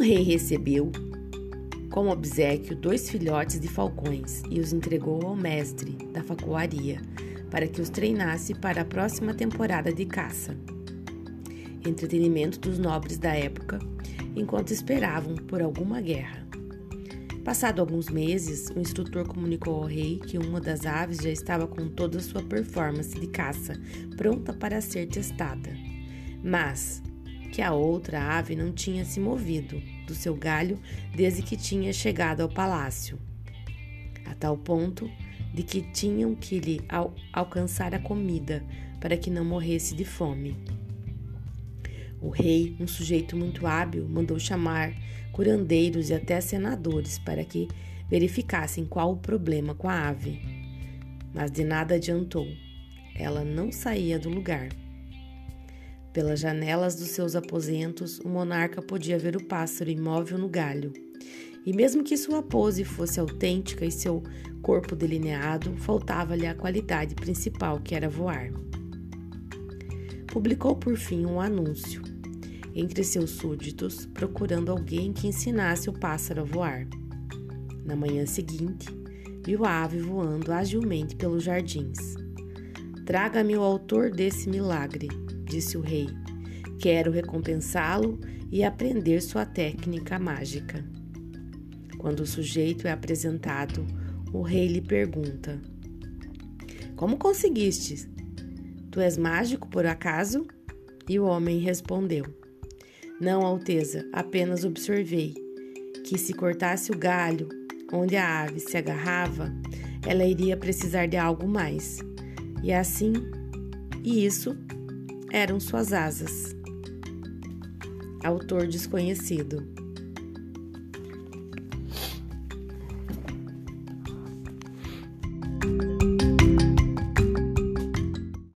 rei recebeu como obsequio dois filhotes de falcões e os entregou ao mestre da facuaria para que os treinasse para a próxima temporada de caça. Entretenimento dos nobres da época, enquanto esperavam por alguma guerra. Passado alguns meses, o instrutor comunicou ao rei que uma das aves já estava com toda a sua performance de caça pronta para ser testada, mas que a outra ave não tinha se movido do seu galho desde que tinha chegado ao palácio, a tal ponto de que tinham que lhe al alcançar a comida para que não morresse de fome. O rei, um sujeito muito hábil, mandou chamar curandeiros e até senadores para que verificassem qual o problema com a ave. Mas de nada adiantou. Ela não saía do lugar. Pelas janelas dos seus aposentos, o monarca podia ver o pássaro imóvel no galho. E mesmo que sua pose fosse autêntica e seu corpo delineado, faltava-lhe a qualidade principal, que era voar. Publicou por fim um anúncio entre seus súditos, procurando alguém que ensinasse o pássaro a voar. Na manhã seguinte, viu a ave voando agilmente pelos jardins. Traga-me o autor desse milagre, disse o rei. Quero recompensá-lo e aprender sua técnica mágica. Quando o sujeito é apresentado, o rei lhe pergunta: Como conseguiste? Tu és mágico por acaso? E o homem respondeu: Não, Alteza, apenas observei que se cortasse o galho onde a ave se agarrava, ela iria precisar de algo mais. E assim, e isso eram suas asas. Autor desconhecido.